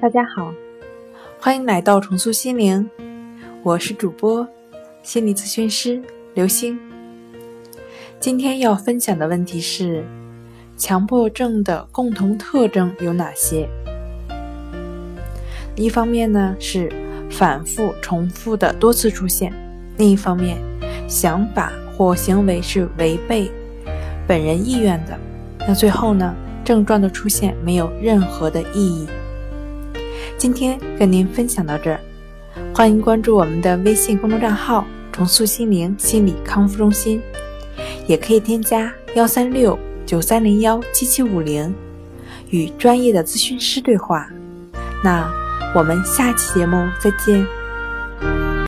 大家好，欢迎来到重塑心灵，我是主播心理咨询师刘星。今天要分享的问题是：强迫症的共同特征有哪些？一方面呢是反复重复的多次出现，另一方面想法或行为是违背本人意愿的，那最后呢症状的出现没有任何的意义。今天跟您分享到这儿，欢迎关注我们的微信公众账号“重塑心灵心理康复中心”，也可以添加幺三六九三零幺七七五零与专业的咨询师对话。那我们下期节目再见。